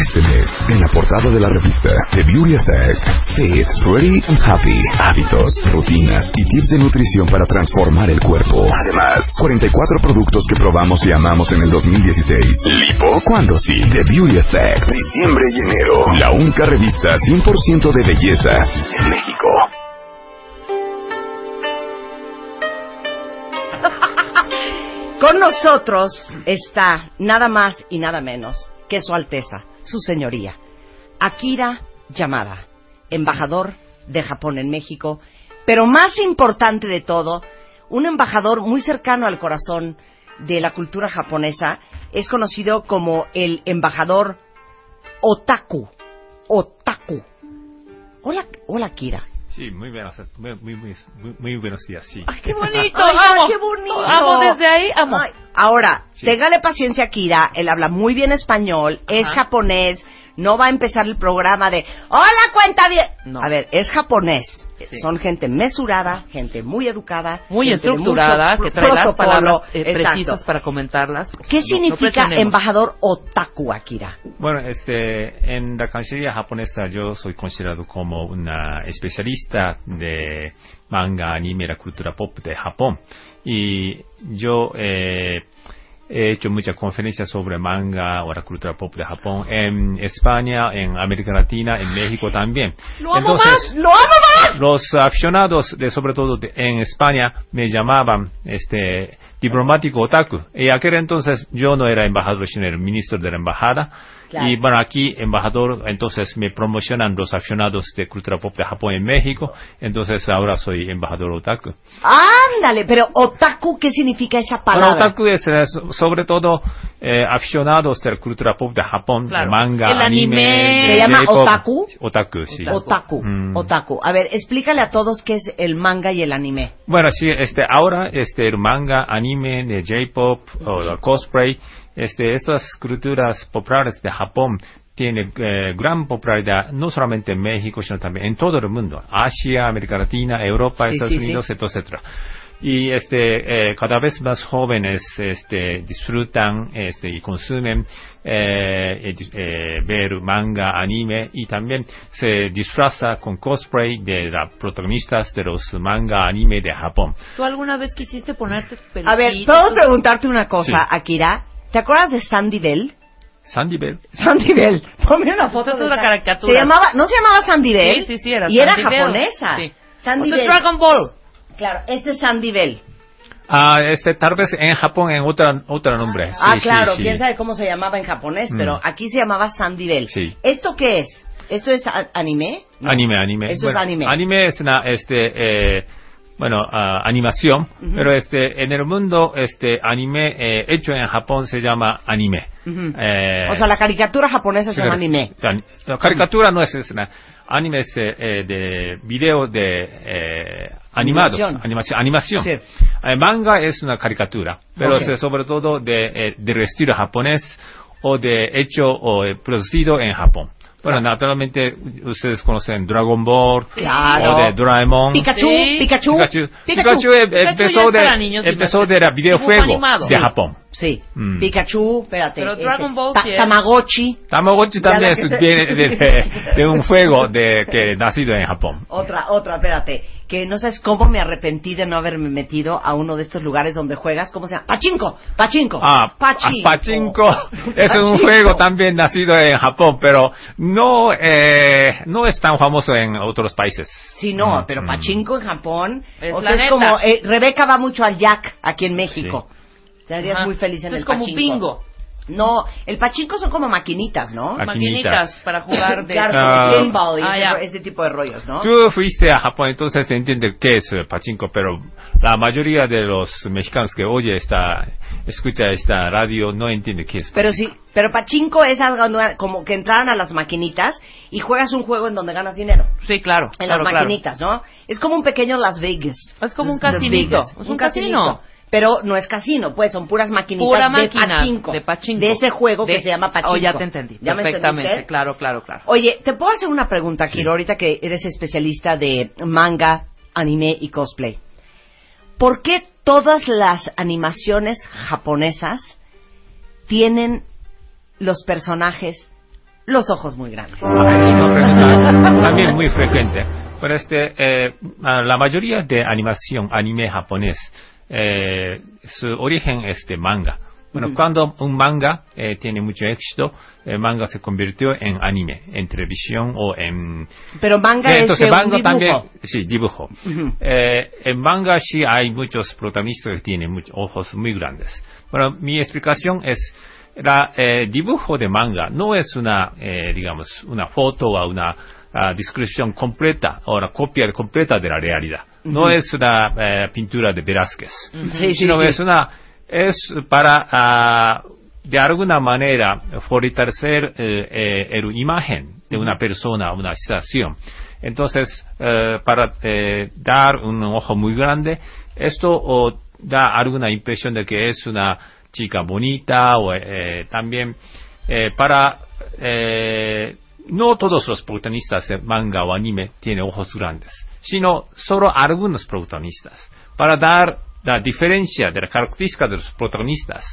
Este mes, en la portada de la revista The Beauty Effect, Fit, Ready and Happy, hábitos, rutinas y tips de nutrición para transformar el cuerpo. Además, 44 productos que probamos y amamos en el 2016. Lipo, cuando sí, The Beauty Effect, diciembre y enero. La única revista 100% de belleza en México. Con nosotros está nada más y nada menos que Su Alteza, Su Señoría, Akira Yamada, embajador de Japón en México, pero más importante de todo, un embajador muy cercano al corazón de la cultura japonesa, es conocido como el embajador Otaku. Otaku. Hola, hola Akira. Sí, muy buenos, muy, muy, muy, muy buenos días, sí. Ay, qué bonito, Ay, amo. qué bonito. Amo desde ahí, amo. Ay, ahora, Sí. téngale paciencia a Kira, él habla muy bien español, es Ajá. japonés, no va a empezar el programa de Hola, cuenta bien. No. A ver, es japonés. Sí. Son gente mesurada, gente muy educada, Muy estructurada, mucho que trae las palabras eh, precisas para comentarlas. ¿Qué No- significa embajador otaku, Akira? Bueno, este, en la Cancillería japonesa yo soy considerado como una especialista de manga, anime, la cultura pop de Japón. Y yo eh, he hecho muchas conferencias sobre manga o la cultura pop de Japón en España, en América Latina, en México también. ¡Lo amo Entonces, ¡Lo amo más! los aficionados, de, sobre todo de- en España, me llamaban este diplomático otaku. Y aquel entonces yo no era embajador, sino era ministro de la embajada. Claro. Y bueno, aquí embajador, entonces me promocionan los aficionados de cultura pop de Japón en México. Entonces ahora soy embajador otaku. Ándale, pero otaku, ¿qué significa esa Bueno, palabra? otaku es eh, so- sobre todo eh, aficionados de la cultura pop de Japón, Claro. de manga, El anime. ¿Se llama otaku? Otaku, sí. Otaku, Mm. otaku. A ver, explícale a todos qué es el manga y el anime. Bueno, sí, este, ahora, este, el manga, anime, de J-pop, o el cosplay, este, estas culturas populares de Japón tienen eh, gran popularidad, no solamente en México, sino también en todo el mundo. Asia, América Latina, Europa, Sí, Estados sí, Unidos, etcétera. Y este, eh, cada vez más jóvenes este, disfrutan este, y consumen eh, eh, eh, ver manga, anime y también se disfraza con cosplay de las protagonistas de los manga, anime de Japón. ¿Tú alguna vez quisiste ponerte A ver? ¿puedo preguntarte una cosa, Sí. Akira? ¿Te acuerdas de Sandy Bell? Sandy Bell. Sandy Bell. Ponme una foto Esa es una esa- caricatura. Se llamaba, ¿No se llamaba Sandy Bell? Sí, sí, sí, era Y Sandy era Bell. japonesa. Sí. Sandy Bell. Dragon Ball. Claro, este es Sandy Bell. Ah, este, tal vez en Japón en otra, otro nombre. ah, Sí, sí, claro, sí. quién sabe cómo se llamaba en japonés, Mm. pero aquí se llamaba Sandy Bell. Sí. ¿Esto qué es? ¿Esto es anime? No. Anime, anime. Esto es Bueno, anime. Anime es una, este, eh, bueno, ah, animación, pero este, en el mundo, este, anime eh, hecho en Japón se llama anime. Eh, o sea, la caricatura japonesa se llama anime. La caricatura no es, es una, anime es eh, eh, de video de eh, animados, Animación. animación. animación. Sí. Manga es una caricatura, pero es sobre todo de, del estilo japonés o de hecho o producido en Japón. Bueno, naturalmente ustedes conocen Dragon Ball Claro. o de Doraemon. Pikachu, Sí. Pikachu, Pikachu. Pikachu. Pikachu, eh, Pikachu empezó, de, niños, empezó de la videojuego de. Japón. Sí, Mm. Pikachu, espérate. Pero este, Dragon Ball Ta- sí. Tamagotchi, Tamagotchi también viene de, de- de un juego de que nacido en Japón. otra, otra, espérate. Que no sabes cómo me arrepentí de no haberme metido a uno de estos lugares donde juegas. ¿Cómo se llama? Pachinko, Pachinko. Ah, Pachinko. ah, Pachinko es un Pachinko. juego también nacido en Japón, pero no eh, no es tan famoso en otros países. Sí, no, Mm, pero mm. Pachinko en Japón. Es o la sea, es como. eh, Rebeca va mucho al Jack aquí en México. Te harías Ajá. muy feliz en Es el como Pachinko. bingo. No, el Pachinko son como maquinitas, ¿no? Maquinitas. Maquinitas para jugar de... claro, Ah. como pinball y Ah, ese, ya. ese tipo de rollos, ¿no? Tú fuiste a Japón, entonces se entiende qué es eh, pachinko, pero la mayoría de los mexicanos que oye esta, escucha esta radio no entiende qué es. Pero sí, pero Pachinko es algo como que entraran a las maquinitas y juegas un juego en donde ganas dinero. Sí, claro. En claro, las claro. maquinitas, ¿no? Es como un pequeño Las Vegas. Es como un Las casinito. Vegas. Es un casino. Pero no es casino, pues son puras maquinitas Pura de pachinko. de pachinko. De ese juego que se llama pachinko. Oh, ya te entendí. ¿Ya me Perfectamente. entendiste? Claro, claro, claro. Oye, ¿te puedo hacer una pregunta, Sí. Kiro, ahorita que eres especialista de manga, anime y cosplay? ¿Por qué todas las animaciones japonesas tienen los personajes los ojos muy grandes. También muy frecuente. Pero este, eh, a la mayoría de animación, anime japonés, eh, su origen es de manga. Bueno, cuando un manga eh, tiene mucho éxito, el manga se convirtió en anime, en televisión o en... Pero manga es entonces un manga dibujo. también, sí, dibujo. Eh, en manga sí hay muchos protagonistas que tienen muchos ojos muy grandes. Bueno, mi explicación es, la eh, dibujo de manga no es una, eh, digamos, una foto o una ah, descripción completa o una copia completa de la realidad. No es una eh, pintura de Velázquez, sí, sino sí. es una, es para, ah, de alguna manera, fortalecer eh, eh, el imagen de una persona, una situación. Entonces, para eh, dar un ojo muy grande, esto o, da alguna impresión de que es una chica bonita o eh, también para eh, no todos los protagonistas de manga o anime tienen ojos grandes, sino solo algunos protagonistas para dar la diferencia de la característica de los protagonistas.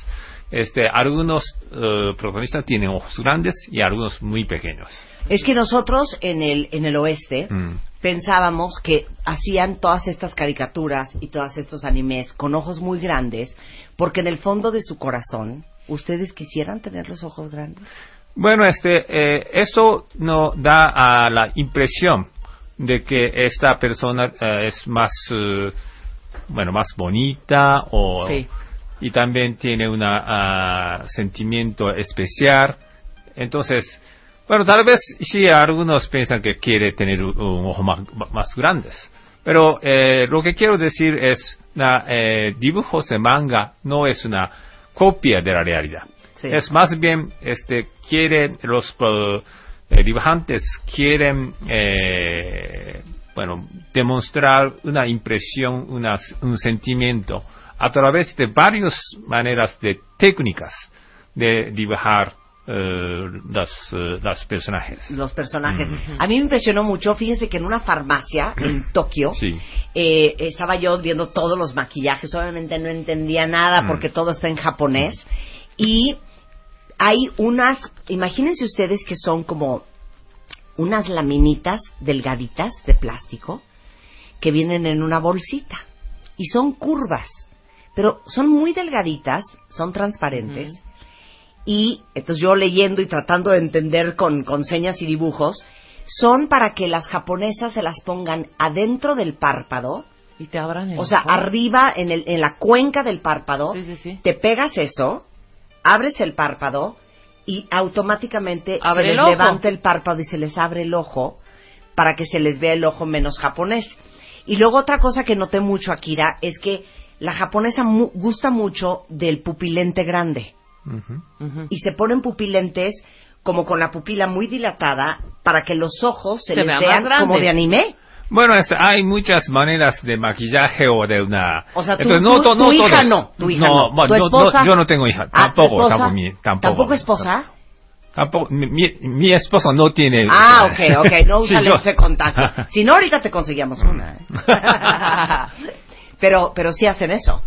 Este, algunos eh, protagonistas tienen ojos grandes y algunos muy pequeños. Es que nosotros en el, en el oeste Mm. pensábamos que hacían todas estas caricaturas y todos estos animes con ojos muy grandes porque en el fondo de su corazón ustedes quisieran tener los ojos grandes. Bueno, este, eh, eso no da a la impresión de que esta persona eh, es más, eh, bueno, más bonita o Sí. y también tiene un sentimiento especial. Entonces, bueno, tal vez sí algunos piensan que quiere tener un, un ojo más, más grandes. Pero eh, lo que quiero decir es, la, eh, dibujos de manga no es una copia de la realidad. Sí. Es más bien, este, quieren los eh, eh, dibujantes quieren, eh, bueno, demostrar una impresión, una- un sentimiento a través de varias maneras de técnicas de dibujar eh, las, eh, los personajes. Los personajes. A mí me impresionó mucho, fíjense que en una farmacia en Tokio Sí. eh, estaba yo viendo todos los maquillajes, obviamente no entendía nada Mm. porque todo está en japonés y hay unas, imagínense ustedes que son como unas laminitas delgaditas de plástico que vienen en una bolsita y son curvas, pero son muy delgaditas, son transparentes y entonces yo leyendo y tratando de entender con, con señas y dibujos, son para que las japonesas se las pongan adentro del párpado, Y te abran el o sea, ojo. arriba en, el, en la cuenca del párpado, Sí, sí, sí. te pegas eso, abres el párpado y automáticamente Abre se les levanta el párpado y se les abre el ojo para que se les vea el ojo menos japonés. Y luego otra cosa que noté mucho, Akira, es que la japonesa mu- gusta mucho del pupilente grande. Y se ponen pupilentes como con la pupila muy dilatada para que los ojos se, Se les vean como de anime. Bueno, este, hay muchas maneras de maquillaje o de una... O sea, tú- Entonces, tú- to- tu hija no, tu hija no. ¿Tu yo, esposa? yo no tengo hija, Ah, ¿tu tampoco, tampoco, mi- tampoco. esposa? Tampoco, mi, mi, esposa no tiene... Ah, ok, ok, no usa Sí, de contacto. Si no, ahorita te conseguíamos una. ¿eh? pero, pero sí hacen eso.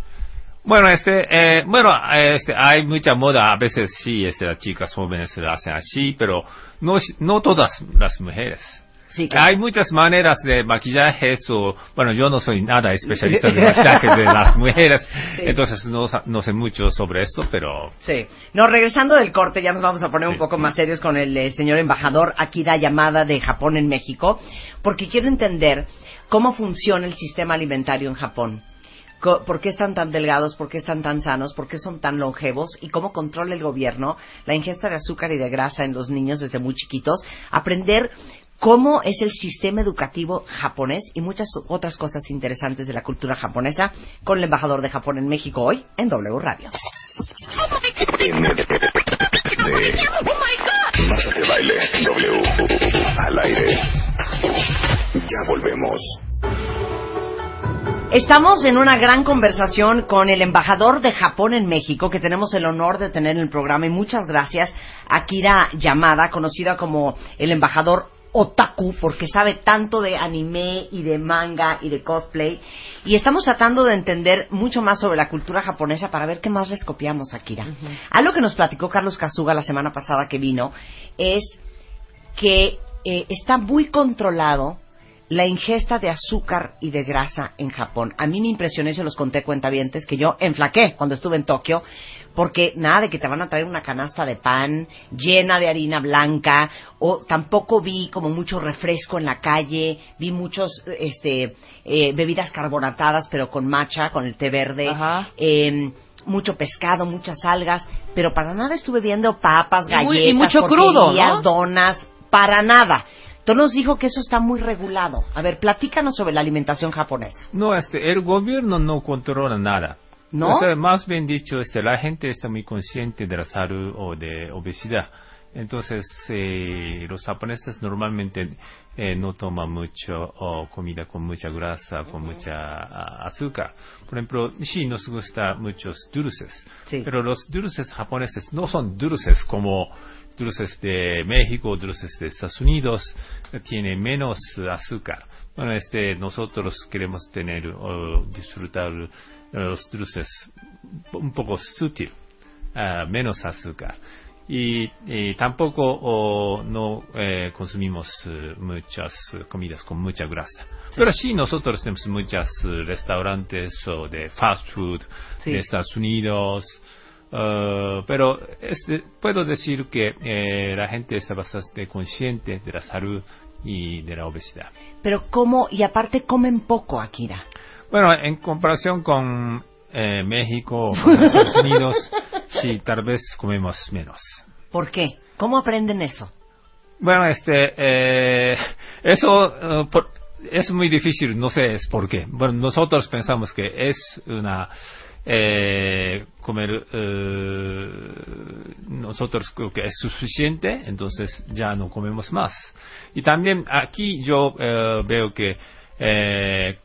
Bueno, este, eh, bueno, este, hay mucha moda, a veces sí, este, las chicas jóvenes lo hacen así, pero no, es- no todas las mujeres. Sí, claro. Hay muchas maneras de maquillaje, o, bueno, yo no soy nada especialista de maquillaje de las mujeres, Sí. entonces no, sé mucho sobre esto, pero Sí. No, regresando del corte, ya nos vamos a poner un poco más serios con el eh, señor embajador Akira Yamada de Japón en México, porque quiero entender cómo funciona el sistema alimentario en Japón. ¿Por qué están tan delgados? ¿Por qué están tan sanos? ¿Por qué son tan longevos? ¿Y cómo controla el gobierno la ingesta de azúcar y de grasa en los niños desde muy chiquitos? Aprender cómo es el sistema educativo japonés y muchas otras cosas interesantes de la cultura japonesa con el embajador de Japón en México hoy en W Radio. Baile. Ya volvemos. Estamos en una gran conversación con el embajador de Japón en México, que tenemos el honor de tener en el programa. Y muchas gracias, Akira Yamada, conocida como el embajador otaku, porque sabe tanto de anime y de manga y de cosplay. Y estamos tratando de entender mucho más sobre la cultura japonesa para ver qué más les copiamos, Akira. Algo que nos platicó Carlos Kazuga la semana pasada que vino es que eh, está muy controlado la ingesta de azúcar y de grasa en Japón. A mí me impresionó y se los conté cuentavientes que yo enflaqué cuando estuve en Tokio porque nada de que te van a traer una canasta de pan llena de harina blanca o tampoco vi como mucho refresco en la calle, vi muchos este eh, bebidas carbonatadas pero con matcha, con el té verde, Ajá. eh, mucho pescado, muchas algas, pero para nada estuve viendo papas, Y muy- galletas, y mucho crudo, donas, para nada. Entonces nos dijo que eso está muy regulado. A ver, platícanos sobre la alimentación japonesa. No, este, el gobierno no controla nada. ¿No? O sea, más bien dicho, este, la gente está muy consciente de la salud o de obesidad. Entonces, eh, los japoneses normalmente eh, no toman mucho o comida con mucha grasa, con mucha azúcar. Por ejemplo, sí nos gusta muchos dulces, Sí. pero los dulces japoneses no son dulces como dulces de México, dulces de Estados Unidos, tiene menos azúcar. Bueno, este, nosotros queremos tener o disfrutar los dulces un poco sutil, ah, menos azúcar. Y, y tampoco no eh, consumimos eh, muchas eh, comidas con mucha grasa. Pero sí nosotros tenemos muchos restaurantes o de fast food Sí. de Estados Unidos. eh, pero este, puedo decir que eh, la gente está bastante consciente de la salud y de la obesidad. Pero cómo, y aparte comen poco, Akira. Bueno, en comparación con eh, México o Estados Unidos, sí, tal vez comemos menos. ¿Por qué? ¿Cómo aprenden eso? Bueno, este, eh, eso eh, por- es muy difícil, no sé es por qué. Bueno, nosotros pensamos que es una eh, comer eh, nosotros creo que es suficiente, entonces ya no comemos más. Y también aquí yo eh, veo que eh,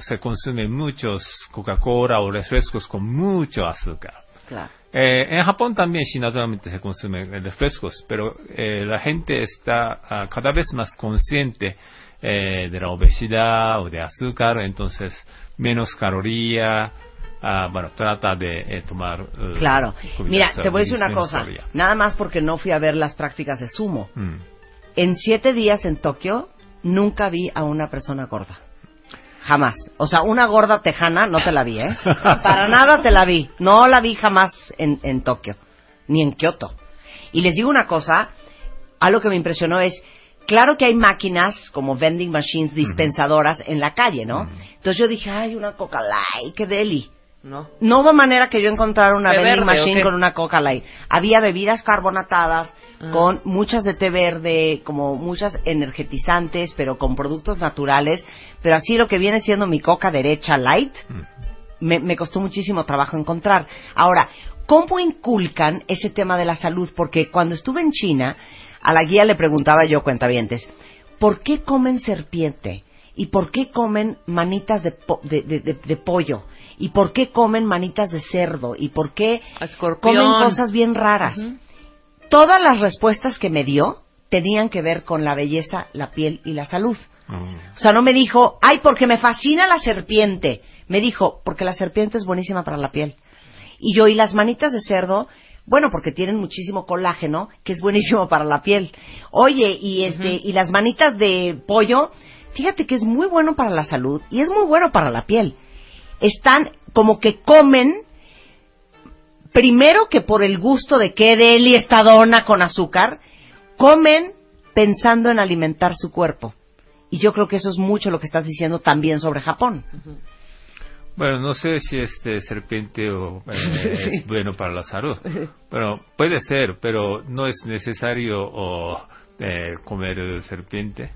se consumen muchos Coca-Cola o refrescos con mucho azúcar. Claro. Eh, en Japón también sí naturalmente se consumen refrescos, pero eh, la gente está ah, cada vez más consciente eh, de la obesidad o de azúcar, entonces menos caloría, ah, bueno, trata de eh, tomar. eh, Claro. Mira, te voy a decir una cosa. Nada más porque no fui a ver las prácticas de sumo. Mm. En siete días en Tokio, nunca vi a una persona gorda. Jamás. O sea, una gorda tejana no te la vi, ¿eh? Para nada te la vi. No la vi jamás en, en Tokio, ni en Kioto. Y les digo una cosa, algo que me impresionó es, claro que hay máquinas como vending machines dispensadoras en la calle, ¿no? Entonces yo dije, ay, una Coca Light, qué deli. ¿No? No hubo manera que yo encontrara una ¿Té vending verde machine con una Coca Light. Había bebidas carbonatadas Ah. con muchas de té verde, como muchas energetizantes, pero con productos naturales. Pero así lo que viene siendo mi Coca derecha Light, Mm. me, me costó muchísimo trabajo encontrar. Ahora, ¿cómo inculcan ese tema de la salud? Porque cuando estuve en China, a la guía le preguntaba yo, cuentavientes, ¿por qué comen serpiente? ¿Y por qué comen manitas de, po- de, de- de- de pollo? ¿Y por qué comen manitas de cerdo? ¿Y por qué Escorpión. comen cosas bien raras? Todas las respuestas que me dio tenían que ver con la belleza, la piel y la salud. Mm. O sea, no me dijo, ay, porque me fascina la serpiente. Me dijo, porque la serpiente es buenísima para la piel. Y yo, y las manitas de cerdo, bueno, porque tienen muchísimo colágeno, que es buenísimo para la piel. Oye, y este, y las manitas de pollo, fíjate que es muy bueno para la salud y es muy bueno para la piel. Están como que comen, primero que por el gusto de que deli esta dona con azúcar, comen pensando en alimentar su cuerpo. Y yo creo que eso es mucho lo que estás diciendo también sobre Japón. Bueno, no sé si este serpiente o, eh, es bueno para la salud. Bueno, puede ser, pero no es necesario o, eh, comer serpiente.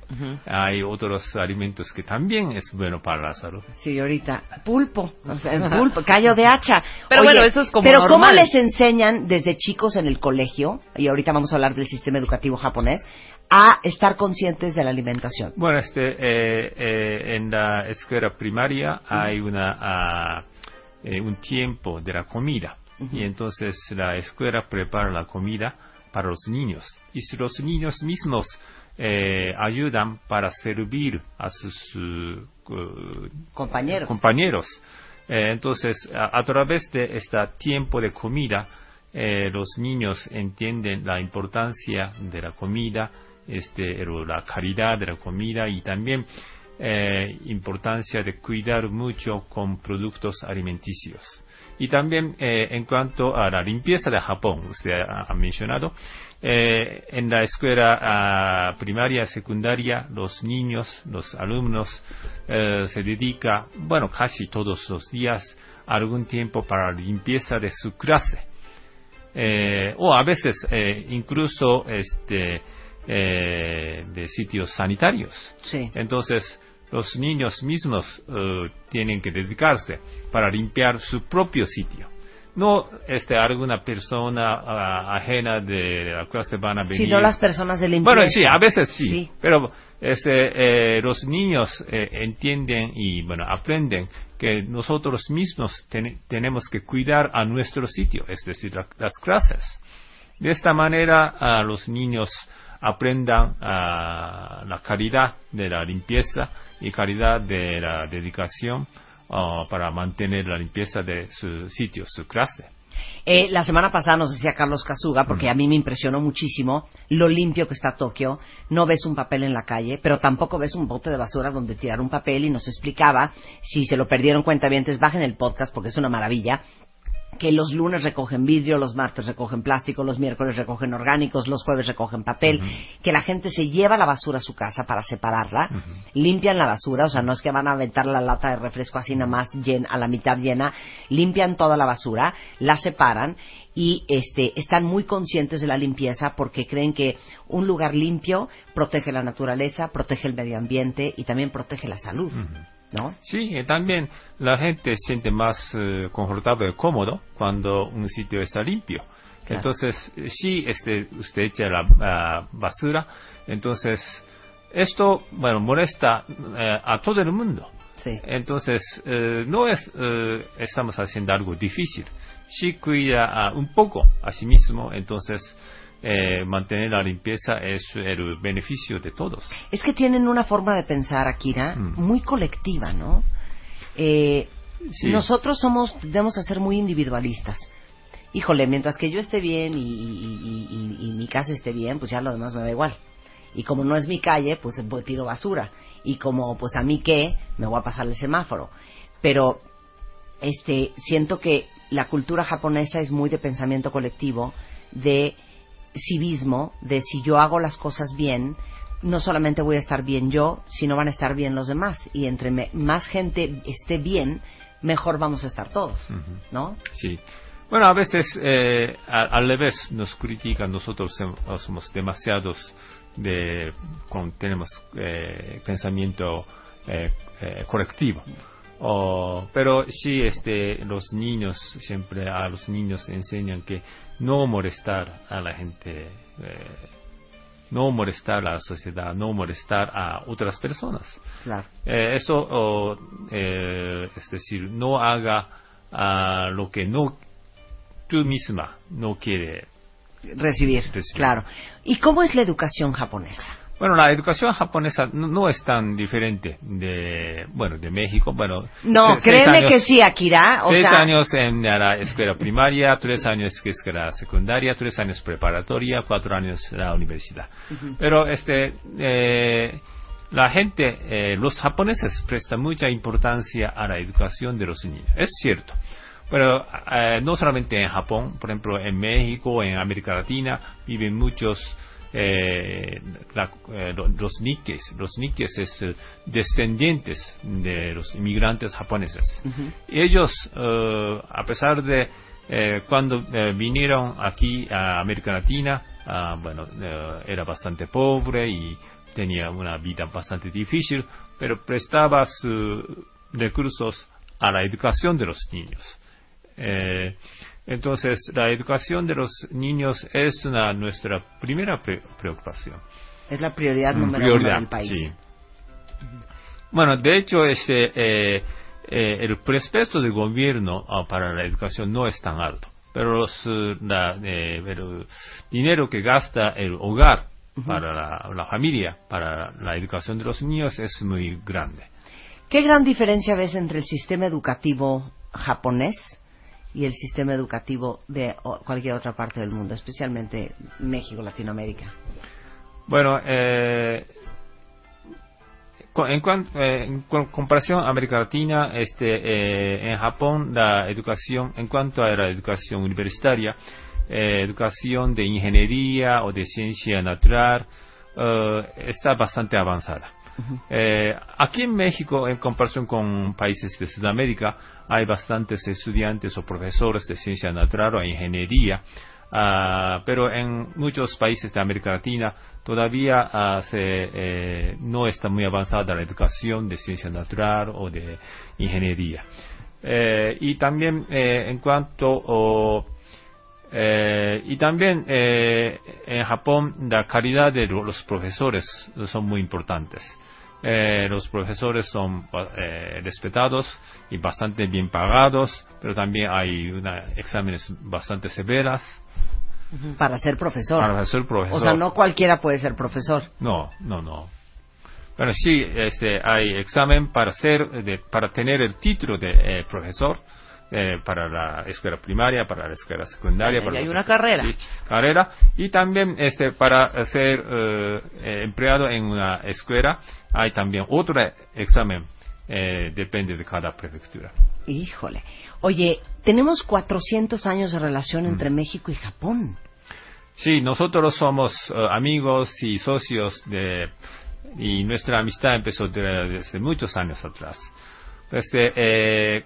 Hay otros alimentos que también es bueno para la salud. Sí, ahorita. Pulpo. O sea, pulpo, callo de hacha. Pero bueno, eso es como Pero ¿cómo les enseñan desde chicos en el colegio, y ahorita vamos a hablar del sistema educativo japonés, a estar conscientes de la alimentación? Bueno, este, eh, eh, en la escuela primaria hay una, eh, un tiempo de la comida. Y entonces la escuela prepara la comida para los niños. Y si los niños mismos eh, ayudan para servir a sus uh, uh, Compañeros. compañeros. Eh, entonces, a, a través de este tiempo de comida, eh, los niños entienden la importancia de la comida este, la calidad de la comida y también eh, importancia de cuidar mucho con productos alimenticios. Y también eh, en cuanto a la limpieza de Japón, usted ha, ha mencionado, eh, en la escuela ah, primaria, secundaria, los niños, los alumnos eh, se dedica, bueno, casi todos los días algún tiempo para la limpieza de su clase. Eh, o a veces eh, incluso este, eh, de sitios sanitarios. Sí. Entonces, los niños mismos eh, tienen que dedicarse para limpiar su propio sitio. No este, alguna persona ah, ajena de la clase van a venir. Si no las personas de limpieza. Bueno, sí, a veces sí, Sí. pero este, eh, los niños eh, entienden y bueno aprenden que nosotros mismos ten- tenemos que cuidar a nuestro sitio, es decir, la- las clases. De esta manera, ah, los niños aprendan ah, la calidad de la limpieza y calidad de la dedicación ah, para mantener la limpieza de su sitio, su clase. Eh, la semana pasada nos decía Carlos Casuga, porque a mí me impresionó muchísimo lo limpio que está Tokio. No ves un papel en la calle, pero tampoco ves un bote de basura donde tirar un papel y nos explicaba, si se lo perdieron cuenta bien, bajen el podcast porque es una maravilla, que los lunes recogen vidrio, los martes recogen plástico, los miércoles recogen orgánicos, los jueves recogen papel, que la gente se lleva la basura a su casa para separarla, limpian la basura, o sea, no es que van a aventar la lata de refresco así nada más a la mitad llena, limpian toda la basura, la separan y este están muy conscientes de la limpieza porque creen que un lugar limpio protege la naturaleza, protege el medio ambiente y también protege la salud, ¿no? Sí, y también la gente se siente más eh, confortable y cómodo cuando un sitio está limpio. Claro. Entonces, eh, si este, usted echa la basura, entonces esto, bueno, molesta eh, a todo el mundo. Sí. Entonces, eh, no es, eh, estamos haciendo algo difícil. Si cuida un poco a sí mismo, entonces eh, mantener la limpieza es el beneficio de todos. Es que tienen una forma de pensar, Akira, Mm. muy colectiva, ¿no? Eh, Sí. Nosotros somos, debemos de ser muy individualistas. Híjole, mientras que yo esté bien y, y- y- y- y mi casa esté bien, pues ya lo demás me da igual. Y como no es mi calle, pues pues, tiro basura. Y como, pues a mí qué, me voy a pasar el semáforo. Pero, este, siento que la cultura japonesa es muy de pensamiento colectivo, de civismo, de si yo hago las cosas bien, no solamente voy a estar bien yo, sino van a estar bien los demás. Y entre me- más gente esté bien, mejor vamos a estar todos. ¿no? Sí. Bueno, a veces eh, a- al revés nos critican, nosotros somos demasiados de, con, tenemos eh, pensamiento eh, eh, colectivo. O- pero sí, este, los niños, siempre a los niños enseñan que no molestar a la gente, eh, no molestar a la sociedad, no molestar a otras personas. Claro. Eh, eh, es decir, no haga ah, lo que no tú misma no quiere. Recibir, Recibir. claro. ¿Y cómo es la educación japonesa? Bueno, la educación japonesa no, no es tan diferente de, bueno, de México. Bueno, No, se- seis créeme años- que sí, Akira. O seis sea, años en la escuela primaria, tres años en escuela secundaria, tres años preparatoria, cuatro años en la universidad. Pero este, eh, la gente, eh, los japoneses prestan mucha importancia a la educación de los niños. Es cierto. Pero eh, no solamente en Japón, por ejemplo, en México, en América Latina, viven muchos eh, la- eh, lo- los nikkes. Los nikkes es eh, descendientes de los inmigrantes japoneses. Ujú. Ellos, eh, a pesar de cuando vinieron aquí a América Latina, ah, bueno, era bastante pobre y tenía una vida bastante difícil, pero prestaba sus recursos a la educación de los niños. Entonces, la educación de los niños es una, nuestra primera pre- preocupación. es la prioridad Mm, número prioridad, uno del país. sí. Bueno, de hecho, este, eh, eh, el presupuesto del gobierno ah, para la educación no es tan alto, pero los, la, eh, el dinero que gasta el hogar para la, la familia, para la educación de los niños es muy grande. ¿Qué gran diferencia ves entre el sistema educativo japonés y el sistema educativo de cualquier otra parte del mundo, especialmente México, Latinoamérica? Bueno, eh, en, eh, en co- comparación a América Latina, este, eh, en Japón la educación, en cuanto a la educación universitaria, eh, educación de ingeniería o de ciencia natural, eh, está bastante avanzada. Eh, aquí en México, en comparación con países de Sudamérica, hay bastantes estudiantes o profesores de ciencia natural o ingeniería, ah, pero en muchos países de América Latina todavía ah, se, eh, no está muy avanzada la educación de ciencia natural o de ingeniería. Eh, y también eh, en cuanto o, eh, y también eh, en Japón la calidad de lo- los profesores son muy importantes. Eh, los profesores son eh, respetados y bastante bien pagados, pero también hay una, exámenes bastante severas Para ser profesor. para ser profesor. O sea, no cualquiera puede ser profesor. No, no, no. Bueno, sí, este, hay examen para ser, de- para tener el título de eh, profesor eh, para la escuela primaria, para la escuela secundaria. Y para hay una carrera. Sí, carrera. Y también, este, para ser eh, eh, empleado en una escuela, hay también otro examen. eh, depende de cada prefectura. Híjole. Oye, tenemos 400 años de relación Mm. entre México y Japón. Sí, nosotros somos eh, amigos y socios de y nuestra amistad empezó de- desde muchos años atrás. Este, eh,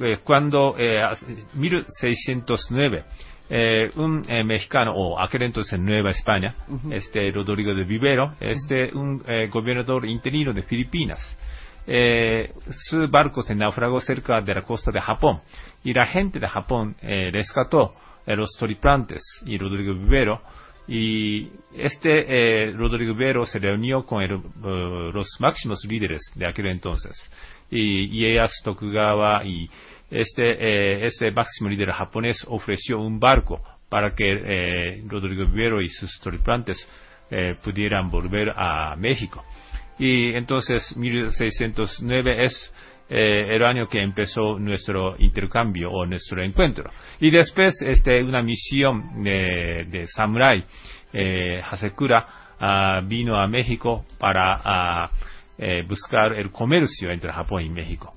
eh, cuando eh, hace- 1609 eh, un eh, mexicano o aquel entonces en Nueva España, este Rodrigo de Vivero, este un eh, gobernador interino de Filipinas. Eh, su barco se naufragó cerca de la costa de Japón y la gente de Japón eh, rescató eh, los triplantes y Rodrigo Vivero y este eh, Rodrigo Vivero se reunió con el, eh, los máximos líderes de aquel entonces. Y Ieyasu Tokugawa y este eh, este máximo líder japonés ofreció un barco para que eh, Rodrigo Vivero y sus triplantes eh, pudieran volver a México. Y entonces 1609 es eh, el año que empezó nuestro intercambio o nuestro encuentro. Y después este, una misión de, Samurai eh, Hasekura ah, vino a México para ah, eh, buscar el comercio entre Japón y México.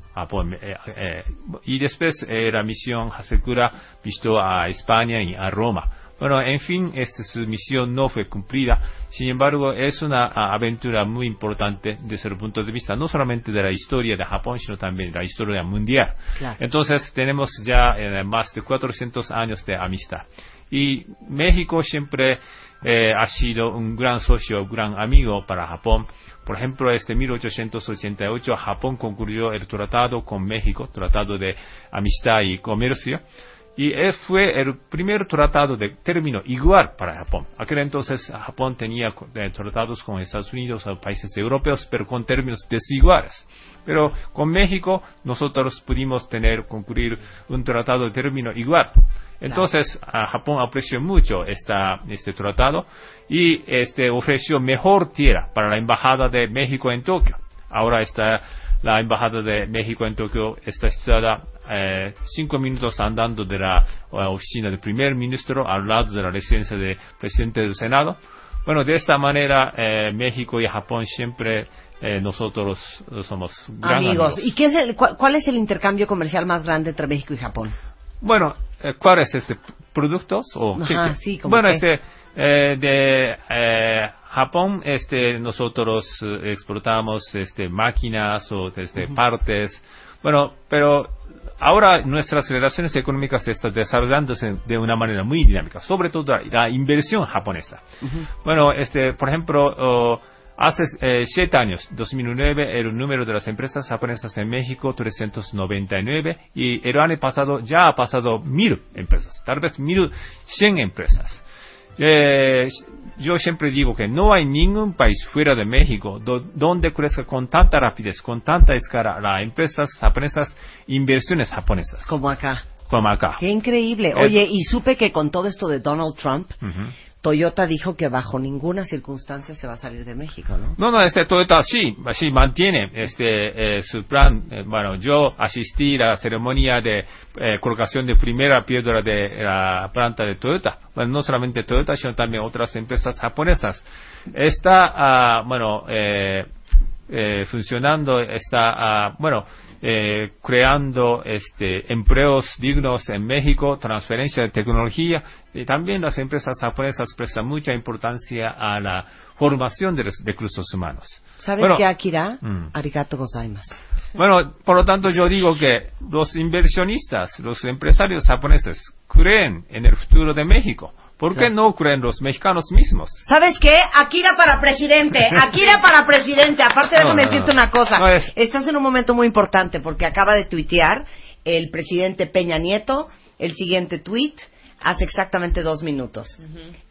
Eh, eh, y después la misión Hasekura visitó a España y a Roma. Bueno, en fin, esta su misión no fue cumplida. Sin embargo, es una aventura muy importante desde el punto de vista no solamente de la historia de Japón, sino también de la historia mundial. Claro. Entonces, tenemos ya eh, más de 400 años de amistad. Y México siempre eh, ha sido un gran socio, un gran amigo para Japón. Por ejemplo, este 1888 Japón concluyó el tratado con México, tratado de amistad y comercio. Y fue el primer tratado de término igual para Japón. Aquel entonces Japón tenía eh, tratados con Estados Unidos o países europeos, pero con términos desiguales. Pero con México nosotros pudimos tener, concluir un tratado de término igual. Entonces a Japón apreció mucho esta, este tratado y este ofreció mejor tierra para la embajada de México en Tokio. Ahora está la embajada de México en Tokio está situada eh, cinco minutos andando de la eh, oficina del primer ministro al lado de la residencia del presidente del Senado. Bueno, de esta manera eh, México y Japón siempre eh, nosotros somos gran amigos. amigos. ¿Y qué es el, cuál, cuál es el intercambio comercial más grande entre México y Japón? Bueno, eh, ¿cuáles este productos o Ajá, sí, como Bueno, qué. este eh, de eh, Japón, este nosotros exportamos este máquinas o este partes. Bueno, pero ahora nuestras relaciones económicas se están desarrollándose de una manera muy dinámica, sobre todo la, inversión japonesa. Bueno, este, por ejemplo, hace eh, siete años, 2009, el número de las empresas japonesas en México 399 y el año pasado ya ha pasado mil empresas, tal vez mil cien empresas. Eh, yo siempre digo que no hay ningún país fuera de México do- donde crezca con tanta rapidez, con tanta escala las empresas japonesas, inversiones japonesas, Como acá. como acá. Qué increíble. Eh, Oye, y supe que con todo esto de Donald Trump, Ujú. Toyota dijo que bajo ninguna circunstancia se va a salir de México, ¿no? No, no, este Toyota sí, sí mantiene este eh, su plan. Eh, bueno, yo asistí a la ceremonia de eh, colocación de primera piedra de la planta de Toyota. Bueno, no solamente Toyota, sino también otras empresas japonesas. está, ah, bueno, eh, eh, funcionando, está, ah, bueno, eh, creando este, empleos dignos en México, transferencia de tecnología y también las empresas japonesas prestan mucha importancia a la formación de los recursos humanos. ¿Sabes Bueno, qué, Akira? Mm. Arigato gozaimasu. Bueno, por lo tanto yo digo que los inversionistas, los empresarios japoneses creen en el futuro de México. ¿Por qué no creen los mexicanos mismos? ¿Sabes qué? Akira para presidente. Akira para presidente. Aparte, déjame no, decirte no. una cosa. No, es- Estás en un momento muy importante porque acaba de tuitear el presidente Peña Nieto el siguiente tuit hace exactamente dos minutos.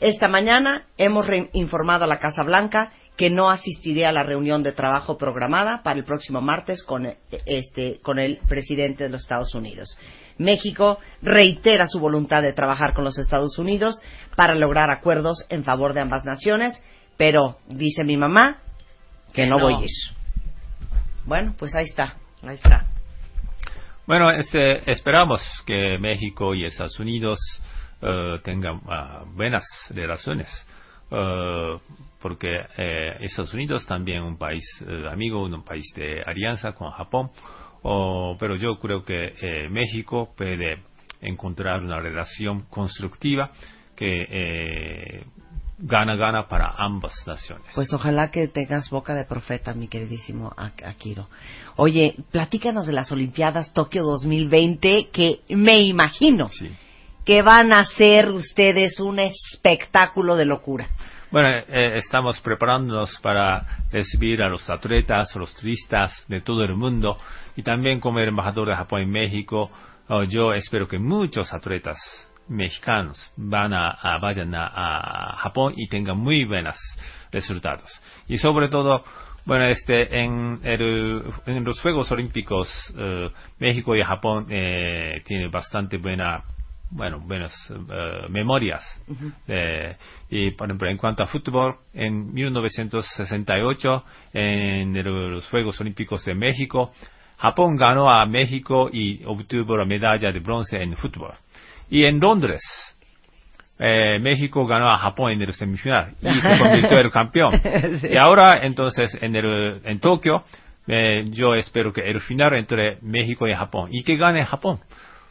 Esta mañana hemos re- informado a la Casa Blanca que no asistiré a la reunión de trabajo programada para el próximo martes con, eh, este, con el presidente de los Estados Unidos. México reitera su voluntad de trabajar con los Estados Unidos para lograr acuerdos en favor de ambas naciones, pero dice mi mamá que no, No. voy a ir. Bueno, pues ahí está. Ahí está. Bueno, este, esperamos que México y Estados Unidos eh, tengan ah, buenas relaciones, eh, porque eh, Estados Unidos también un país eh, amigo, un país de alianza con Japón, oh, pero yo creo que eh, México puede encontrar una relación constructiva que eh, gana gana para ambas naciones. Pues ojalá que tengas boca de profeta, mi queridísimo Ak- Akiro. Oye, platícanos de las Olimpiadas Tokio 2020, que me imagino Sí. que van a ser ustedes un espectáculo de locura. Bueno, eh, estamos preparándonos para recibir a los atletas, los turistas de todo el mundo y también como el embajador de Japón en México, oh, yo espero que muchos atletas mexicanos van a, vayan a, a Japón y tengan muy buenos resultados. Y sobre todo, bueno, este, en, el- en los Juegos Olímpicos, eh, México y Japón eh, tienen bastante buena bueno, buenas eh, memorias. Eh, y, por ejemplo, en cuanto a fútbol, en 1968, en el- los Juegos Olímpicos de México, Japón ganó a México y obtuvo la medalla de bronce en fútbol. Y en Londres, eh, México ganó a Japón en el semifinal y se convirtió en el campeón. Sí. Y ahora, entonces, en, el, en Tokio, eh, yo espero que el final entre México y Japón y que gane Japón.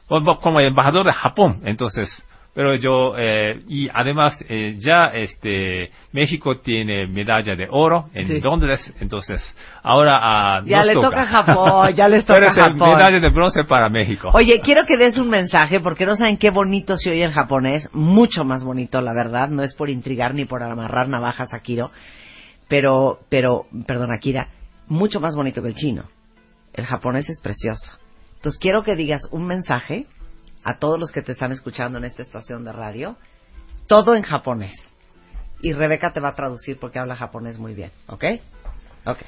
Como embajador de Japón, entonces, pero yo, eh, y además, eh, ya este, México tiene medalla de oro en Sí. Londres, entonces, ahora a Ya le toca a Japón, ya les toca a ser Japón. medalla de bronce para México. Oye, quiero que des un mensaje porque no saben qué bonito se oye el japonés, mucho más bonito, la verdad, no es por intrigar ni por amarrar navajas a Kiro, pero, pero, perdón, Akira, mucho más bonito que el chino. El japonés es precioso. Entonces quiero que digas un mensaje a todos los que te están escuchando en esta estación de radio, todo en japonés. Y Rebeca te va a traducir porque habla japonés muy bien, ¿ok? Ok.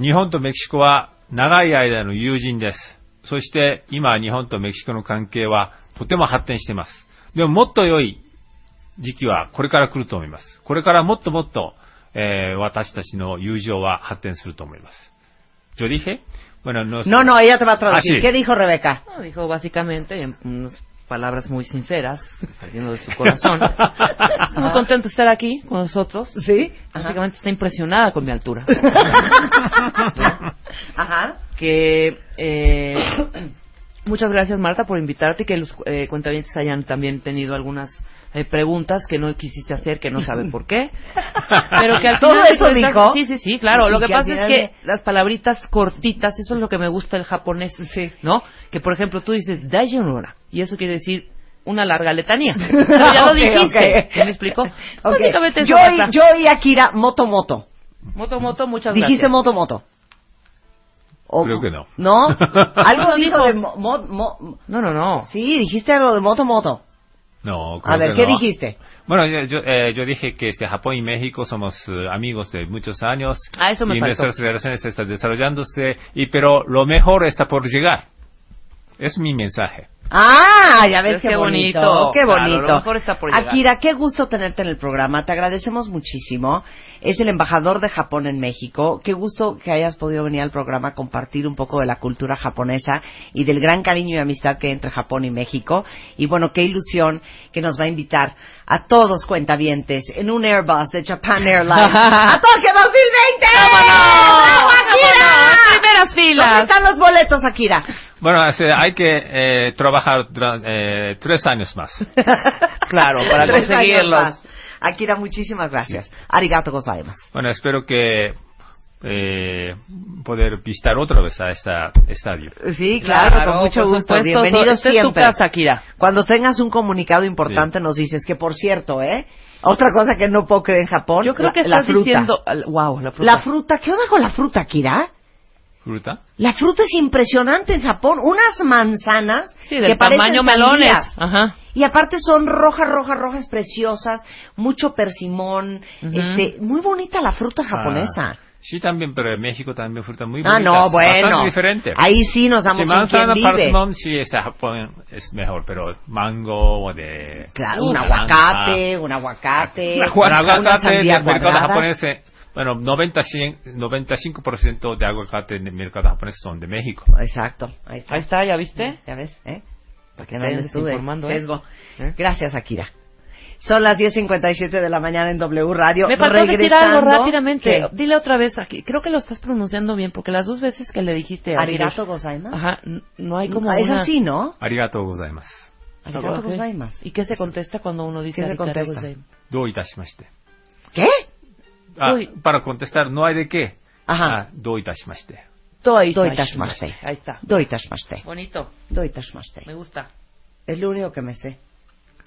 日本とメキシコは長い間の友人です。そして今日本とメキシコの関係はとても発展しています。でももっと良い時期はこれから来ると思います。これからもっともっと、えー私たちの友情は発展すると思います。¿Yo dije? Bueno, no, No, no, ella te va a traducir. Ah, sí. ¿Qué dijo Rebeca? No, dijo básicamente, en unas palabras muy sinceras, saliendo de su corazón. Muy contento de estar aquí con nosotros. ¿Sí? Básicamente está impresionada con mi altura. Ajá. que eh, muchas gracias Marta por invitarte y que los eh, cuentavientes hayan también tenido algunas eh, preguntas que no quisiste hacer que no saben por qué pero que al ¿Todo final de eso dijo? sí sí sí claro Y lo que, pasa es que de- las palabritas cortitas eso es lo que me gusta del japonés Sí. no que por ejemplo tú dices daijinora y eso quiere decir una larga letanía Pero ya lo dijiste ok. ¿Sí ¿me explico? Ok. Básicamente eso Yo, y- yo y Akira, moto moto. moto moto muchas Dijiste gracias moto moto. O- Creo que no. ¿No? Algo dijo de mo- mo- mo- no no no Sí, dijiste algo de moto moto. No, creo A ver, que ¿qué no. dijiste? Bueno, yo, yo, eh, yo dije que este, Japón y México somos eh, amigos de muchos años. Ah, eso me y faltó. nuestras relaciones están desarrollándose, y, pero lo mejor está por llegar. Es mi mensaje. Ah, ya ves qué, qué bonito, bonito. qué Claro, bonito. lo mejor está por llegar. Akira, qué gusto tenerte en el programa. Te agradecemos muchísimo. Es el embajador de Japón en México. Qué gusto que hayas podido venir al programa a compartir un poco de la cultura japonesa y del gran cariño y amistad que hay entre Japón y México. Y bueno, qué ilusión que nos va a invitar a todos cuentavientes en un Airbus de Japan Airlines a Tokio 2020. ¡Vámonos! ¡Bravo, Akira! ¡Primeras ¿Dónde filas! están los boletos, Akira? Bueno, hay que eh, trabajar eh, tres años más. Claro, para Tres años conseguirlos. más. Akira, muchísimas gracias. Arigato gozaimasu. Bueno, espero que eh, poder visitar otra vez a esta estadio. Sí, claro, con mucho gusto. supuesto. Bienvenido Esta es tu siempre. casa, Akira. Cuando tengas un comunicado importante nos dices que, por cierto, ¿eh? Otra cosa que no puedo creer en Japón, Yo creo la, que la estás fruta. diciendo... Wow, la fruta. La fruta, ¿qué onda con la fruta, Akira? ¿Fruta? La fruta es impresionante en Japón. Unas manzanas Sí, del que parecen tamaño melones. Ajá. Y aparte son rojas, rojas, rojas, preciosas, mucho persimón, este, muy bonita la fruta japonesa. Ah, sí, también, pero en México también fruta muy Ah, bonita. no, bueno. Diferente. Ahí sí nos damos Si manzana, sí, está Japón es mejor, pero mango o de... Claro, un aguacate, un aguacate, Un aguacate una sandía del mercado cuadrada. japonés, eh, bueno, 90, 100, 95% de aguacate en el mercado japonés son de México. Exacto, ahí está. Ahí está, ¿ya viste? ¿Ya ves? ¿Eh? Para que no andes tú de informando, ¿eh? sesgo. ¿Eh? Gracias, Akira. Son las 10.57 de la mañana en W Radio. Me faltó decir algo rápidamente. ¿Qué? Dile otra vez aquí. Creo que lo estás pronunciando bien, porque las dos veces que le dijiste Arigato gozaimasu. Ajá, no hay como Ah, es una... así, ¿no? Arigato gozaimasu. Arigato gozaimasu. ¿Y qué se contesta cuando uno dice ¿Qué se contesta? Do itashimashite. ¿Qué? Ah, para contestar, no hay de qué. Ajá. Ah, do itashimashite. Doi Doi tashimashite. tashimashite. Ahí está. Doi tashimashite. Bonito. Doi tashimashite. Me gusta. Es lo único que me sé.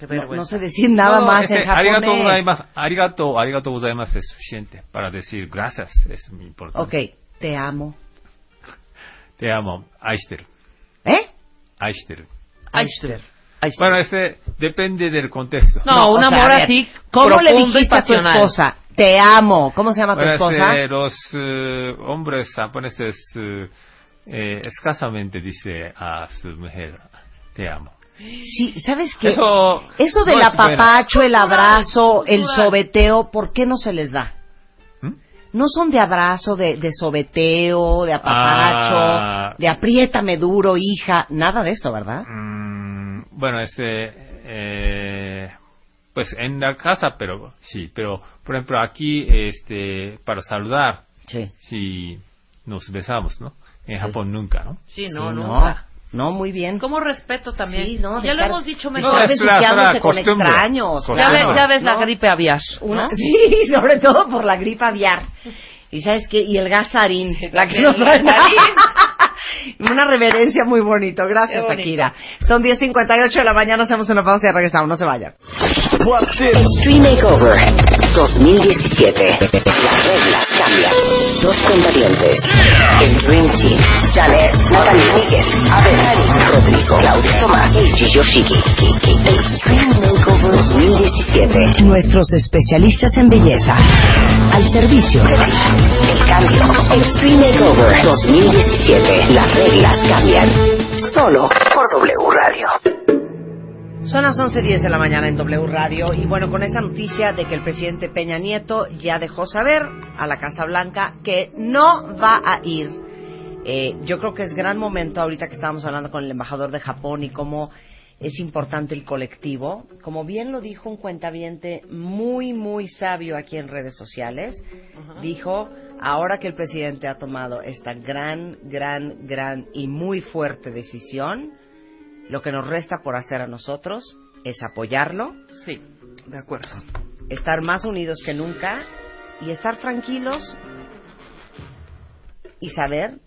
No, no sé decir nada No, más ese en Arigato japonés. gozaimasu, arigato, arigato gozaimasu es suficiente para decir gracias. Es muy importante. Ok, te amo. Te amo. Aishiteru. ¿Eh? Aishiteru. Aister. Aister. Bueno, este depende del contexto. No, un o sea, amor a ver, así ¿Cómo le dijiste a tu esposa? Te amo. ¿Cómo se llama tu esposa? este, los eh, hombres japoneses eh, eh, escasamente dice a su mujer, te amo. Sí, ¿sabes qué? Eso, Eso del no es buena. apapacho, el abrazo, el sobeteo, ¿por qué no se les da? ¿Mm? No son de abrazo, de, de sobeteo, de apapacho, Ah. de apriétame duro, hija, nada de eso, ¿verdad? Mm, bueno, este, eh, pues en la casa, pero sí, pero por ejemplo aquí, este, para saludar, Sí. si nos besamos, ¿no? En Japón nunca, ¿no? Sí, Sí, no, no, nunca. no, muy bien. Como respeto también. Sí, no, ya lo hemos dicho No, mejor. una con costumbre. extraños. Ya, ves, ya ves la ¿no? gripe aviar. Una- ¿no? Sí, sobre todo por la gripe aviar. Y sabes qué, y el gasarín, la que nos. Una reverencia muy bonito. Gracias, bonito. Akira. Son 10.58 de la mañana, hacemos una pausa y regresamos. No se vayan. Extreme Makeover 2017. Las reglas cambian. Dos cuentavientes. El Dream Team. Janet, Natalie Níguez, Abel, Rodrigo, Claudia Tomás, Eiji Yoshiki. Extreme Makeover 2017. Nuestros especialistas en belleza. Al servicio de ti. El cambio. Extreme Makeover 2017. Las reglas cambian. Solo por W Radio. Son las 11.10 de la mañana en W Radio y bueno, con esta noticia de que el presidente Peña Nieto ya dejó saber a la Casa Blanca que no va a ir. Eh, yo creo que es gran momento ahorita que estábamos hablando con el embajador de Japón y cómo es importante el colectivo. Como bien lo dijo un cuentaviente muy, muy sabio aquí en redes sociales, dijo, ahora que el presidente ha tomado esta gran, gran, gran y muy fuerte decisión, lo que nos resta por hacer a nosotros es apoyarlo, Sí, de acuerdo. estar más unidos que nunca y estar tranquilos y saber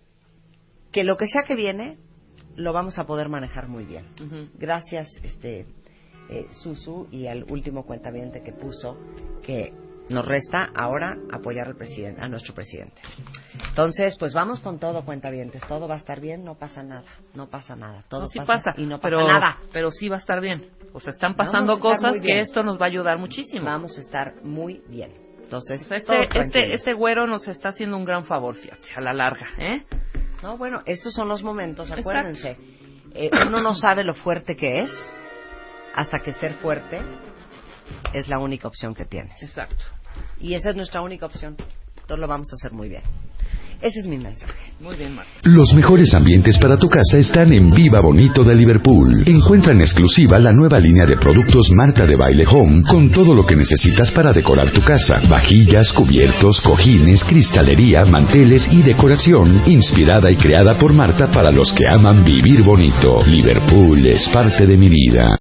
que lo que sea que viene lo vamos a poder manejar muy bien. Gracias, este eh, Susu y al último cuentaviente que puso que nos resta ahora apoyar al presidente, a nuestro presidente. Entonces, pues vamos con todo, cuentavientes. Todo va a estar bien, no pasa nada, no pasa nada. Todo No, sí pasa, pasa, y no pasa pero, nada. Pero sí va a estar bien. O sea, están pasando cosas que esto nos va a ayudar muchísimo. Vamos a estar muy bien. Entonces, O sea, todos este, este, este güero nos está haciendo un gran favor, fíjate, a la larga, ¿eh? No, bueno, estos son los momentos, acuérdense. eh, uno no sabe lo fuerte que es hasta que ser fuerte es la única opción que tienes. Exacto. Y esa es nuestra única opción. Entonces lo vamos a hacer muy bien. Ese es mi mensaje. Muy bien, Marta. Los mejores ambientes para tu casa están en Viva Bonito de Liverpool. Encuentra en exclusiva la nueva línea de productos Marta de Baile Home con todo lo que necesitas para decorar tu casa. Vajillas, cubiertos, cojines, cristalería, manteles y decoración inspirada y creada por Marta para los que aman vivir bonito. Liverpool es parte de mi vida.